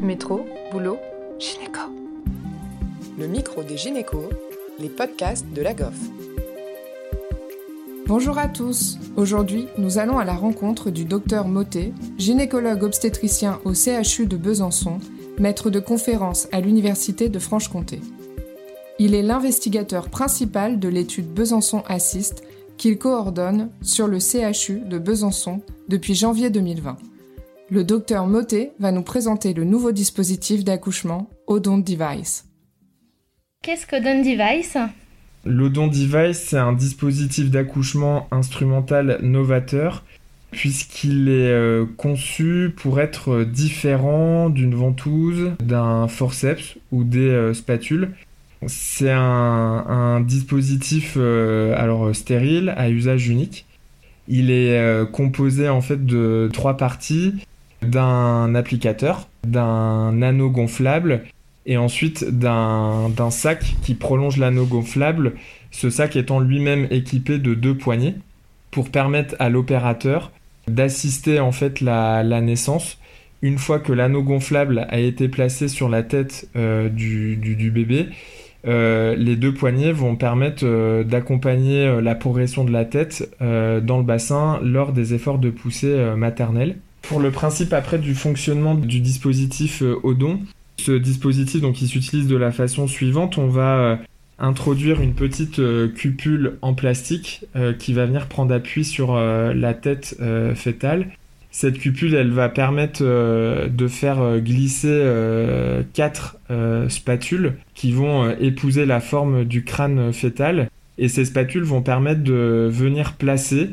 Métro, boulot, gynéco. Le micro des gynécos, les podcasts de la GOF. Bonjour à tous. Aujourd'hui, nous allons à la rencontre du docteur Motet, gynécologue obstétricien au CHU de Besançon, maître de conférence à l'Université de Franche-Comté. Il est l'investigateur principal de l'étude Besançon Assist qu'il coordonne sur le CHU de Besançon depuis janvier 2020. Le docteur Motet va nous présenter le nouveau dispositif d'accouchement Odon Device. Qu'est-ce que Odon Device? L'Odon Device, c'est un dispositif d'accouchement instrumental novateur puisqu'il est euh, conçu pour être différent d'une ventouse, d'un forceps ou des euh, spatules. C'est un, dispositif euh, alors stérile à usage unique. Il est composé en fait de trois parties d'un applicateur, d'un anneau gonflable et ensuite d'un sac qui prolonge l'anneau gonflable, ce sac étant lui-même équipé de deux poignées pour permettre à l'opérateur d'assister en fait la, naissance une fois que l'anneau gonflable a été placé sur la tête euh, du, bébé. Euh, les deux poignées vont permettre euh, d'accompagner la progression de la tête dans le bassin lors des efforts de poussée maternelle. Pour le principe après du fonctionnement du dispositif euh, Odon, ce dispositif donc il s'utilise de la façon suivante, on va euh, introduire une petite euh, cupule en plastique qui va venir prendre appui sur la tête fétale. Cette cupule, elle va permettre de faire glisser quatre spatules qui vont épouser la forme du crâne fœtal. Et ces spatules vont permettre de venir placer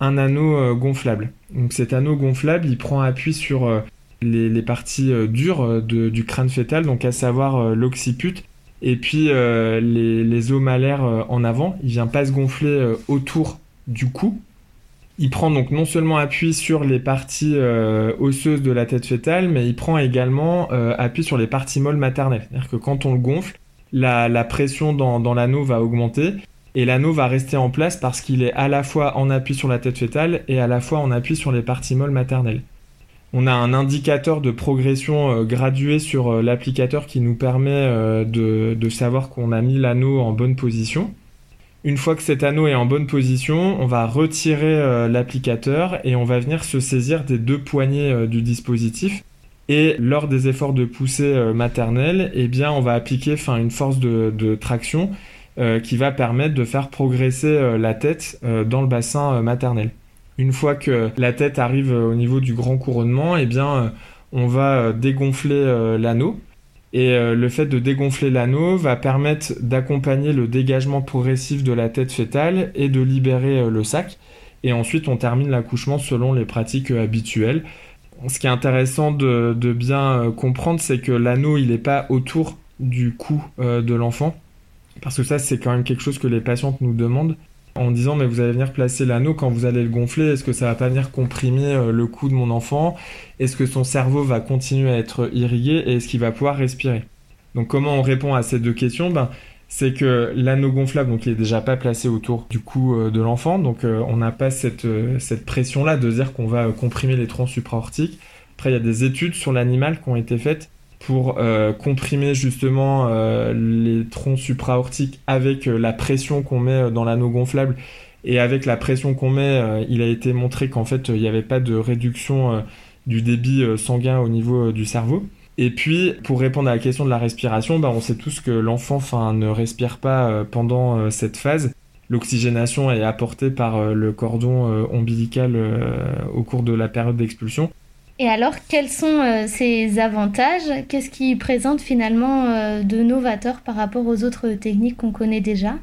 un anneau euh, gonflable. Donc cet anneau gonflable, il prend appui sur euh, les, parties euh, dures du crâne fœtal, donc à savoir l'occiput et puis les, os malaires en avant. Il vient pas se gonfler autour du cou. Il prend donc non seulement appui sur les parties osseuses de la tête fœtale, mais il prend également appui sur les parties molles maternelles. C'est-à-dire que quand on le gonfle, la, pression dans l'anneau va augmenter et l'anneau va rester en place parce qu'il est à la fois en appui sur la tête fœtale et à la fois en appui sur les parties molles maternelles. On a un indicateur de progression euh, graduée sur euh, l'applicateur qui nous permet euh, de, savoir qu'on a mis l'anneau en bonne position. Une fois que cet anneau est en bonne position, on va retirer l'applicateur et on va venir se saisir des deux poignées du dispositif. Et lors des efforts de poussée maternelle, eh bien, on va appliquer une force de traction qui va permettre de faire progresser euh, la tête euh, dans le bassin maternel. Une fois que la tête arrive au niveau du grand couronnement, eh on va dégonfler l'anneau. Et le fait de dégonfler l'anneau va permettre d'accompagner le dégagement progressif de la tête fœtale et de libérer le sac. Et ensuite, on termine l'accouchement selon les pratiques habituelles. Ce qui est intéressant de, de bien comprendre, c'est que l'anneau, il n'est pas autour du cou de l'enfant. Parce que ça, c'est quand même quelque chose que les patientes nous demandent en disant mais vous allez venir placer l'anneau quand vous allez le gonfler, est-ce que ça va pas venir comprimer euh, le cou de mon enfant? Est-ce que son cerveau va continuer à être irrigué et est-ce qu'il va pouvoir respirer? Donc comment on répond à ces deux questions? Ben, c'est que l'anneau gonflable, donc il est déjà pas placé autour du cou euh, de l'enfant, donc euh, on n'a pas cette, cette pression-là de dire qu'on va comprimer les troncs supraortiques. Après, il y a des études sur l'animal qui ont été faites pour euh, comprimer justement euh, les troncs supraortiques avec euh, la pression qu'on met dans l'anneau gonflable et avec la pression qu'on met, il a été montré qu'en fait il n'y avait pas de réduction du débit sanguin au niveau du cerveau. Et puis, pour répondre à la question de la respiration, bah, on sait tous que l'enfant ne respire pas pendant cette phase. L'oxygénation est apportée par le cordon ombilical au cours de la période d'expulsion. Et alors, quels sont euh, ces avantages? Qu'est-ce qui présente finalement euh, de novateur par rapport aux autres techniques qu'on connaît déjà?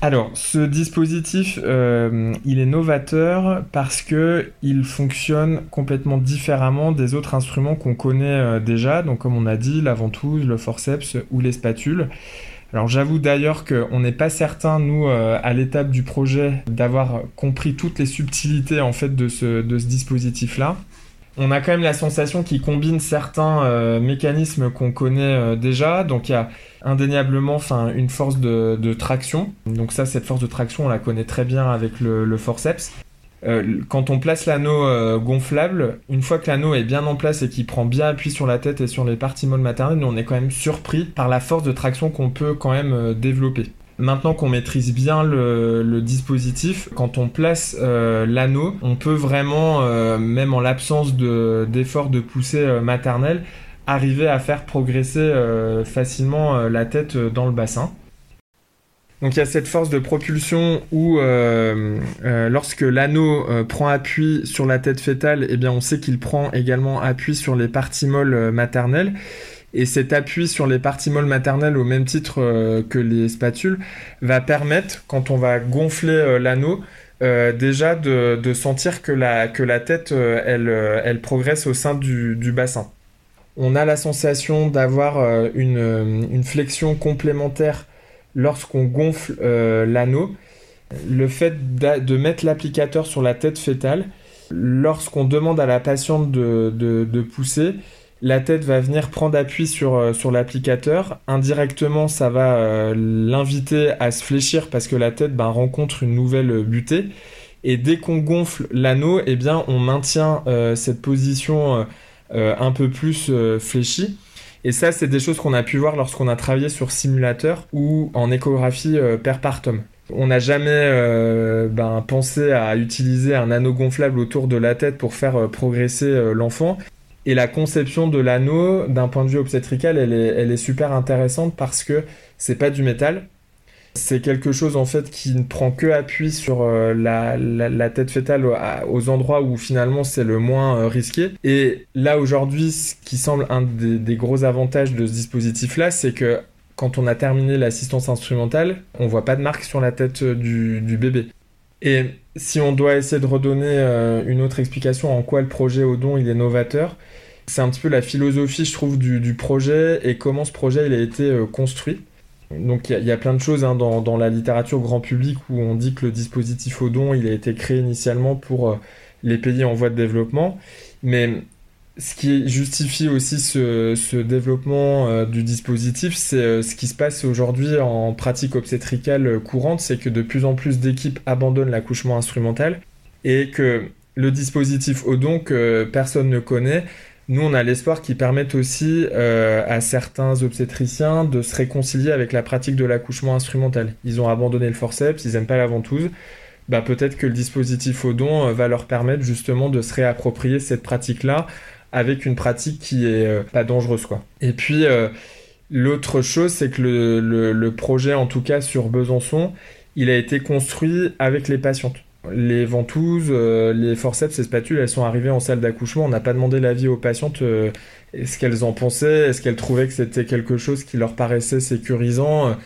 Alors, ce dispositif, euh, il est novateur parce que il fonctionne complètement différemment des autres instruments qu'on connaît déjà. Donc, comme on a dit, la ventouse, le forceps ou les spatules. Alors, j'avoue d'ailleurs qu'on n'est pas certain, nous, à l'étape du projet, d'avoir compris toutes les subtilités en fait de ce, de ce dispositif-là on a quand même la sensation qu'il combine certains euh, mécanismes qu'on connaît euh, déjà. Donc il y a indéniablement une force de, traction. Donc ça, cette force de traction, on la connaît très bien avec le, forceps. quand on place l'anneau gonflable, une fois que l'anneau est bien en place et qu'il prend bien appui sur la tête et sur les parties molles maternelles, on est quand même surpris par la force de traction qu'on peut quand même développer. Maintenant qu'on maîtrise bien le, dispositif, quand on place euh, l'anneau, on peut vraiment, euh, même en l'absence d'efforts de, poussée euh, maternelle, arriver à faire progresser facilement la tête dans le bassin. Donc il y a cette force de propulsion où lorsque l'anneau prend appui sur la tête fétale, eh bien on sait qu'il prend également appui sur les parties molles maternelles. Et cet appui sur les parties molles maternelles au même titre euh, que les spatules va permettre, quand on va gonfler euh, l'anneau, euh, déjà de, sentir que la, que la tête, elle, elle, progresse au sein du, bassin. On a la sensation d'avoir une, une, flexion complémentaire lorsqu'on gonfle l'anneau. Le fait de mettre l'applicateur sur la tête fétale, lorsqu'on demande à la patiente de, de pousser, la tête va venir prendre appui sur, euh, sur l'applicateur. Indirectement, ça va euh, l'inviter à se fléchir parce que la tête ben, rencontre une nouvelle butée. Et dès qu'on gonfle l'anneau, eh bien, on maintient euh, cette position un peu plus fléchie. Et ça, c'est des choses qu'on a pu voir lorsqu'on a travaillé sur simulateur ou en échographie perpartum. On n'a jamais ben, pensé à utiliser un anneau gonflable autour de la tête pour faire progresser l'enfant. Et la conception de l'anneau, d'un point de vue obstétrical, elle est, super intéressante parce que c'est pas du métal. C'est quelque chose en fait qui ne prend que appui sur euh, la, tête fétale aux, endroits où finalement c'est le moins euh, risqué. Et là aujourd'hui, ce qui semble un des, gros avantages de ce dispositif-là, c'est que quand on a terminé l'assistance instrumentale, on voit pas de marque sur la tête du, du bébé. Et si on doit essayer de redonner euh, une autre explication en quoi le projet Odon il est novateur, c'est un petit peu la philosophie, je trouve, du, projet et comment ce projet il a été euh, construit. Donc il y, a plein de choses hein, dans, la littérature grand public où on dit que le dispositif Odon il a été créé initialement pour euh, les pays en voie de développement, mais ce qui justifie aussi ce, développement euh, du dispositif, c'est euh, ce qui se passe aujourd'hui en pratique obstétricale courante, c'est que de plus en plus d'équipes abandonnent l'accouchement instrumental et que le dispositif Odon que personne ne connaît, nous on a l'espoir qu'il permette aussi euh, à certains obstétriciens de se réconcilier avec la pratique de l'accouchement instrumental. Ils ont abandonné le forceps, ils n'aiment pas la ventouse. Bah, peut-être que le dispositif Odon va leur permettre justement de se réapproprier cette pratique-là avec une pratique qui est euh, pas dangereuse quoi. Et puis euh, l'autre chose c'est que le, projet en tout cas sur Besançon il a été construit avec les patientes. Les ventouses, euh, les forceps et spatules, elles sont arrivées en salle d'accouchement. On n'a pas demandé l'avis aux patientes est-ce qu'elles en pensaient, est-ce qu'elles trouvaient que c'était quelque chose qui leur paraissait sécurisant.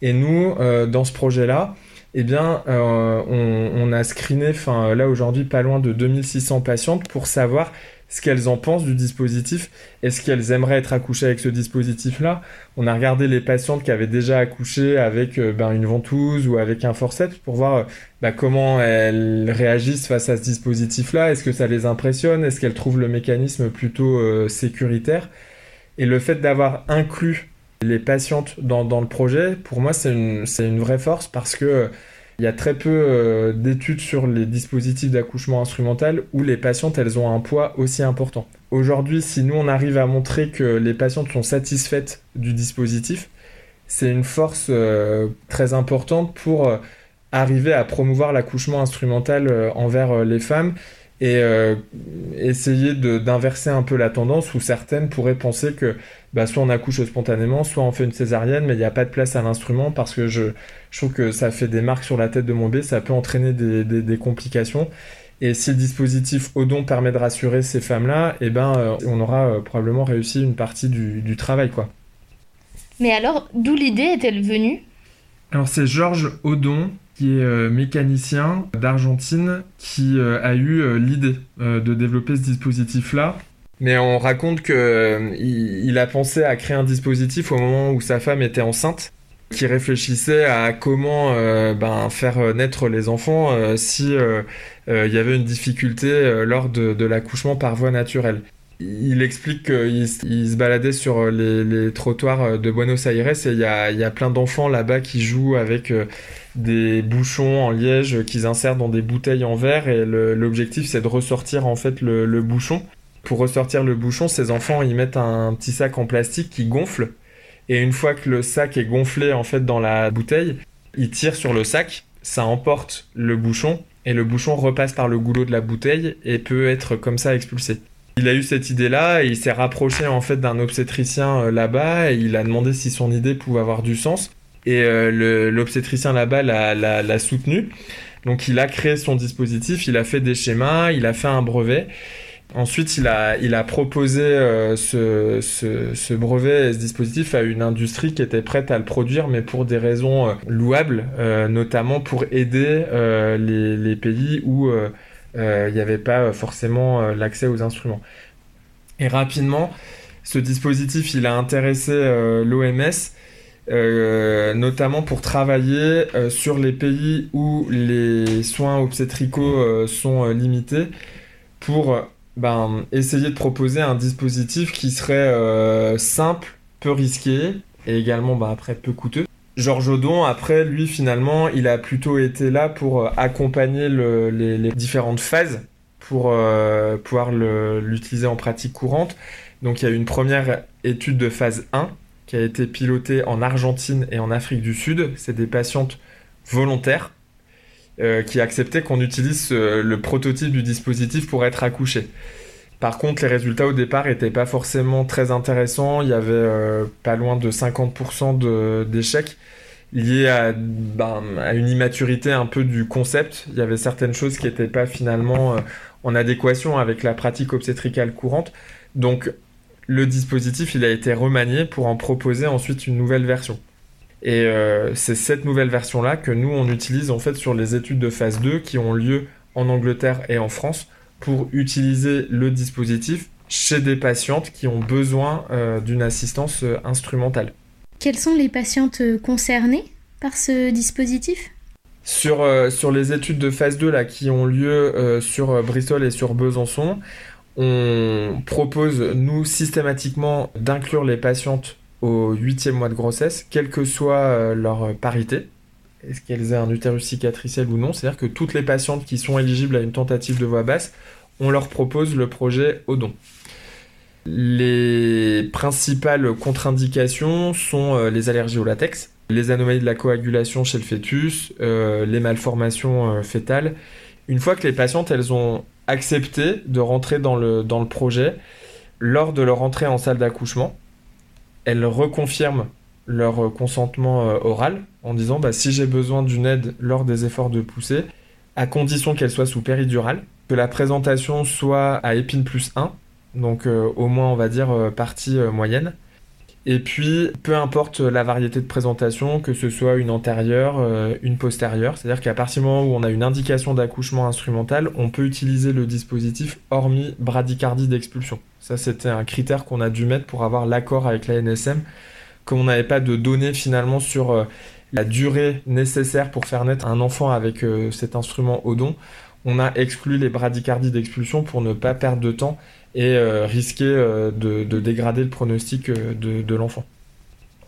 Et nous, dans ce projet-là, eh bien, on, on, a screené, enfin là aujourd'hui, pas loin de 2600 patientes pour savoir ce qu'elles en pensent du dispositif. Est-ce qu'elles aimeraient être accouchées avec ce dispositif-là On a regardé les patientes qui avaient déjà accouché avec euh, ben, une ventouse ou avec un forceps pour voir euh, ben, comment elles réagissent face à ce dispositif-là. Est-ce que ça les impressionne? Est-ce qu'elles trouvent le mécanisme plutôt euh, sécuritaire? Et le fait d'avoir inclus les patientes dans, le projet, pour moi, c'est une, vraie force parce que il y a très peu euh, d'études sur les dispositifs d'accouchement instrumental où les patientes elles ont un poids aussi important. Aujourd'hui, si nous on arrive à montrer que les patientes sont satisfaites du dispositif, c'est une force euh, très importante pour euh, arriver à promouvoir l'accouchement instrumental envers les femmes et essayer d'inverser un peu la tendance où certaines pourraient penser que bah, soit on accouche spontanément, soit on fait une césarienne, mais il n'y a pas de place à l'instrument parce que je, je, trouve que ça fait des marques sur la tête de mon bébé, ça peut entraîner des, des, complications. Et si le dispositif Odon permet de rassurer ces femmes-là, eh ben, euh, on aura euh, probablement réussi une partie du, du travail. quoi. Mais alors, d'où l'idée est-elle venue? Alors c'est Georges Odon, qui est euh, mécanicien d'Argentine, qui a eu l'idée de développer ce dispositif-là mais on raconte que euh, il, a pensé à créer un dispositif au moment où sa femme était enceinte, qui réfléchissait à comment euh, ben, faire naître les enfants euh, si il y avait une difficulté lors de, l'accouchement par voie naturelle. il explique qu'il se baladait sur les, trottoirs de Buenos Aires et il y a, plein d'enfants là-bas qui jouent avec des bouchons en liège qu'ils insèrent dans des bouteilles en verre et l'objectif c'est de ressortir en fait le, bouchon. Pour ressortir le bouchon, ces enfants ils mettent un petit sac en plastique qui gonfle et une fois que le sac est gonflé en fait dans la bouteille, ils tirent sur le sac, ça emporte le bouchon et le bouchon repasse par le goulot de la bouteille et peut être comme ça expulsé. Il a eu cette idée-là et il s'est rapproché en fait d'un obstétricien euh, là-bas et il a demandé si son idée pouvait avoir du sens et euh, l'obstétricien là-bas l'a soutenu. Donc il a créé son dispositif, il a fait des schémas, il a fait un brevet Ensuite, il a, proposé euh, ce, brevet et ce dispositif à une industrie qui était prête à le produire, mais pour des raisons euh, louables, euh, notamment pour aider les, les, pays où il n'y avait pas forcément l'accès aux instruments. Et rapidement, ce dispositif, il a intéressé l'OMS, notamment pour travailler sur les pays où les soins obstétricaux sont limités, pour ben, essayer de proposer un dispositif qui serait euh, simple, peu risqué et également ben, après peu coûteux. Georges Audon, après, lui, finalement, il a plutôt été là pour euh, accompagner les, différentes phases pour euh, pouvoir l'utiliser en pratique courante. Donc, il y a une première étude de phase 1 qui a été pilotée en Argentine et en Afrique du Sud. C'est des patientes volontaires euh, qui acceptait qu'on utilise le prototype du dispositif pour être accouché. Par contre, les résultats au départ n'étaient pas forcément très intéressants. Il y avait euh, pas loin de 50% d'échecs liés ben, à, une immaturité un peu du concept. Il y avait certaines choses qui n'étaient pas finalement euh, en adéquation avec la pratique obstétricale courante. Donc, le dispositif, il a été remanié pour en proposer ensuite une nouvelle version. Et euh, c'est cette nouvelle version-là que nous, on utilise en fait sur les études de phase 2 qui ont lieu en Angleterre et en France pour utiliser le dispositif chez des patientes qui ont besoin euh, d'une assistance euh, instrumentale. Quelles sont les patientes concernées par ce dispositif? Sur, sur les études de phase 2 là, qui ont lieu sur Bristol et sur Besançon, on propose, nous, systématiquement, d'inclure les patientes au huitième mois de grossesse, quelle que soit euh, leur parité, est-ce qu'elles aient un utérus cicatriciel ou non, c'est-à-dire que toutes les patientes qui sont éligibles à une tentative de voix basse, on leur propose le projet Odon. Les principales contre-indications sont euh, les allergies au latex, les anomalies de la coagulation chez le fœtus, euh, les malformations fétales. Une fois que les patientes elles ont accepté de rentrer dans le, dans le projet, lors de leur entrée en salle d'accouchement, elles reconfirment leur consentement euh, oral en disant bah, si j'ai besoin d'une aide lors des efforts de poussée, à condition qu'elle soit sous péridurale, que la présentation soit à épine plus 1, donc euh, au moins on va dire euh, partie moyenne. Et puis, peu importe la variété de présentation, que ce soit une antérieure, une postérieure, c'est-à-dire qu'à partir du moment où on a une indication d'accouchement instrumental, on peut utiliser le dispositif hormis bradycardie d'expulsion. Ça, c'était un critère qu'on a dû mettre pour avoir l'accord avec la NSM. Comme on n'avait pas de données finalement sur euh, la durée nécessaire pour faire naître un enfant avec euh, cet instrument Odon, on a exclu les bradycardies d'expulsion pour ne pas perdre de temps et euh, risquer de, dégrader le pronostic de, l'enfant.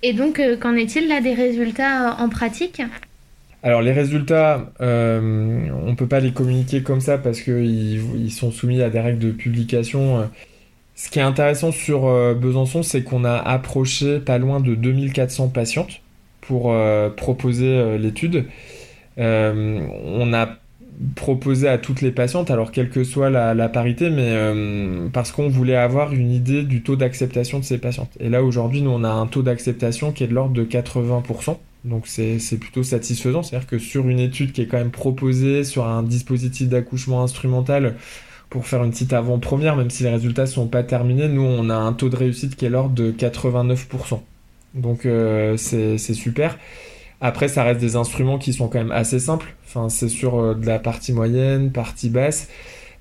Et donc, qu'en est-il là des résultats en pratique? Alors les résultats, on ne peut pas les communiquer comme ça parce qu'ils sont soumis à des règles de publication ce qui est intéressant sur euh, Besançon, c'est qu'on a approché pas loin de 2400 patientes pour euh, proposer euh, l'étude. on a proposé à toutes les patientes, alors quelle que soit la, parité, mais parce qu'on voulait avoir une idée du taux d'acceptation de ces patientes. Et là aujourd'hui, nous on a un taux d'acceptation qui est de l'ordre de 80%. Donc c'est plutôt satisfaisant, c'est-à-dire que sur une étude qui est quand même proposée sur un dispositif d'accouchement instrumental, pour faire une petite avant-première, même si les résultats sont pas terminés, nous on a un taux de réussite qui est l'ordre de 89%. Donc euh, c'est super. Après, ça reste des instruments qui sont quand même assez simples. Enfin, c'est sur euh, de la partie moyenne, partie basse.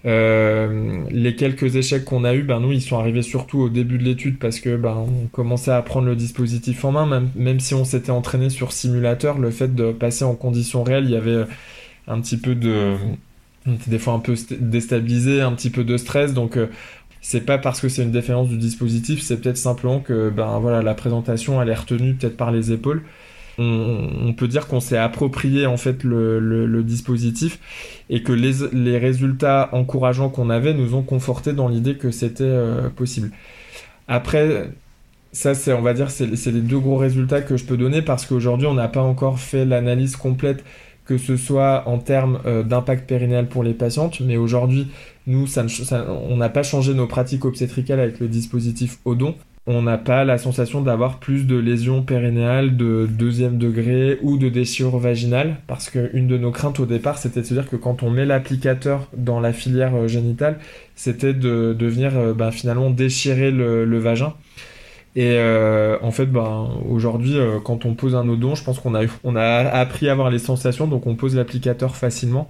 Euh, les quelques échecs qu'on a eu, ben nous, ils sont arrivés surtout au début de l'étude parce que ben on commençait à prendre le dispositif en main, même, même si on s'était entraîné sur simulateur, le fait de passer en conditions réelles, il y avait un petit peu de des fois un peu déstabilisé, un petit peu de stress, donc euh, c'est pas parce que c'est une défaillance du dispositif, c'est peut-être simplement que ben voilà la présentation elle est retenue peut-être par les épaules. On, peut dire qu'on s'est approprié en fait le, dispositif et que les, résultats encourageants qu'on avait nous ont conforté dans l'idée que c'était euh, possible. Après, ça c'est on va dire c'est les deux gros résultats que je peux donner parce qu'aujourd'hui on n'a pas encore fait l'analyse complète que ce soit en termes euh, d'impact périnéal pour les patientes, mais aujourd'hui, nous, on n'a pas changé nos pratiques obstétricales avec le dispositif Odon. On n'a pas la sensation d'avoir plus de lésions périnéales de deuxième degré ou de déchirure vaginale, parce qu'une de nos craintes au départ, c'était de se dire que quand on met l'applicateur dans la filière euh, génitale, c'était de, venir euh, bah, finalement déchirer le vagin. Et euh, en fait, ben, aujourd'hui, quand on pose un odon, je pense qu'on a, on a appris à avoir les sensations, donc on pose l'applicateur facilement.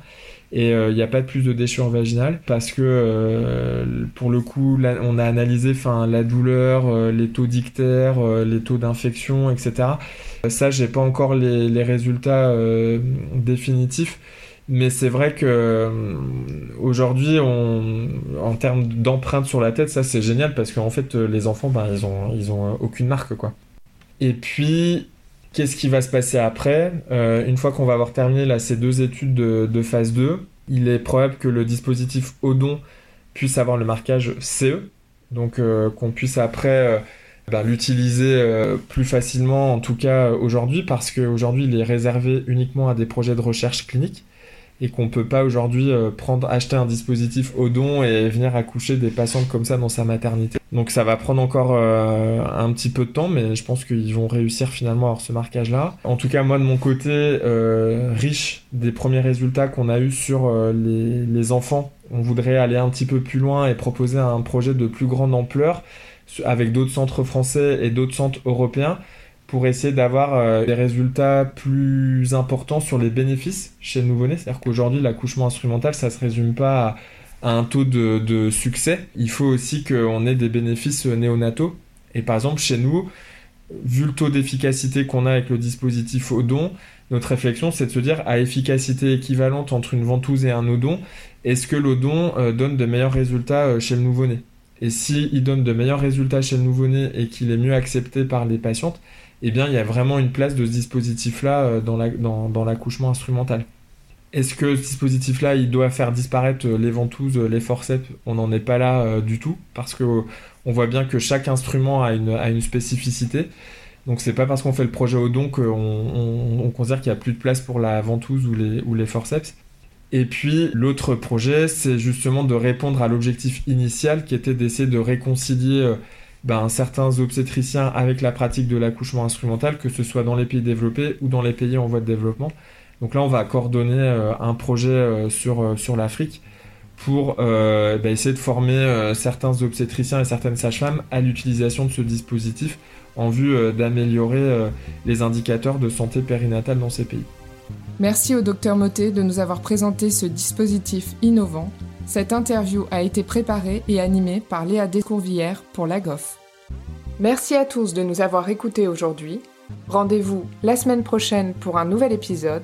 Et il n'y a pas de plus de déchirure vaginale parce que pour le coup, on a analysé la douleur, les taux d'ictère, les taux d'infection, etc. Ça, j'ai pas encore les, résultats définitifs. Mais c'est vrai que euh, aujourd'hui, en termes d'empreinte sur la tête, ça c'est génial parce qu'en fait, euh, les enfants, ben, ils ont, euh, aucune marque, quoi. Et puis, qu'est-ce qui va se passer après? Une fois qu'on va avoir terminé ces deux études de, phase 2, il est probable que le dispositif Odon puisse avoir le marquage CE, donc qu'on puisse après ben, l'utiliser plus facilement, en tout cas aujourd'hui, parce qu'aujourd'hui il est réservé uniquement à des projets de recherche clinique et qu'on peut pas aujourd'hui euh, prendre acheter un dispositif au don et venir accoucher des patientes comme ça dans sa maternité. Donc ça va prendre encore euh, un petit peu de temps, mais je pense qu'ils vont réussir finalement à avoir ce marquage-là. En tout cas, moi de mon côté, euh, riche des premiers résultats qu'on a eu sur les enfants, on voudrait aller un petit peu plus loin et proposer un projet de plus grande ampleur avec d'autres centres français et d'autres centres européens pour essayer d'avoir euh, des résultats plus importants sur les bénéfices chez le nouveau-né. C'est-à-dire qu'aujourd'hui, l'accouchement instrumental, ça ne se résume pas à, un taux de, succès. Il faut aussi qu'on ait des bénéfices néonataux. Et par exemple, chez nous, vu le taux d'efficacité qu'on a avec le dispositif Odon, notre réflexion, c'est de se dire à efficacité équivalente entre une ventouse et un odon, est-ce que l'odon euh, donne de meilleurs résultats euh, chez le nouveau-né? Et s'il donne de meilleurs résultats chez le nouveau-né et qu'il est mieux accepté par les patientes, eh bien, il y a vraiment une place de ce dispositif-là euh, dans l'accouchement instrumental. Est-ce que ce dispositif-là, il doit faire disparaître euh, les ventouses, euh, les forceps? On n'en est pas là du tout, parce qu'on voit bien que chaque instrument a une, spécificité. Donc c'est pas parce qu'on fait le projet au don qu'on on, considère qu'il n'y a plus de place pour la ventouse ou les, ou les forceps. Et puis l'autre projet, c'est justement de répondre à l'objectif initial qui était d'essayer de réconcilier ben, certains obstétriciens avec la pratique de l'accouchement instrumental, que ce soit dans les pays développés ou dans les pays en voie de développement. Donc là, on va coordonner euh, un projet euh, sur, euh, sur l'Afrique pour ben, essayer de former certains obstétriciens et certaines sages-femmes à l'utilisation de ce dispositif en vue d'améliorer les indicateurs de santé périnatale dans ces pays. Merci au docteur Motet de nous avoir présenté ce dispositif innovant cette interview a été préparée et animée par Léa Descourvières pour la GOF. Merci à tous de nous avoir écoutés aujourd'hui. Rendez-vous la semaine prochaine pour un nouvel épisode.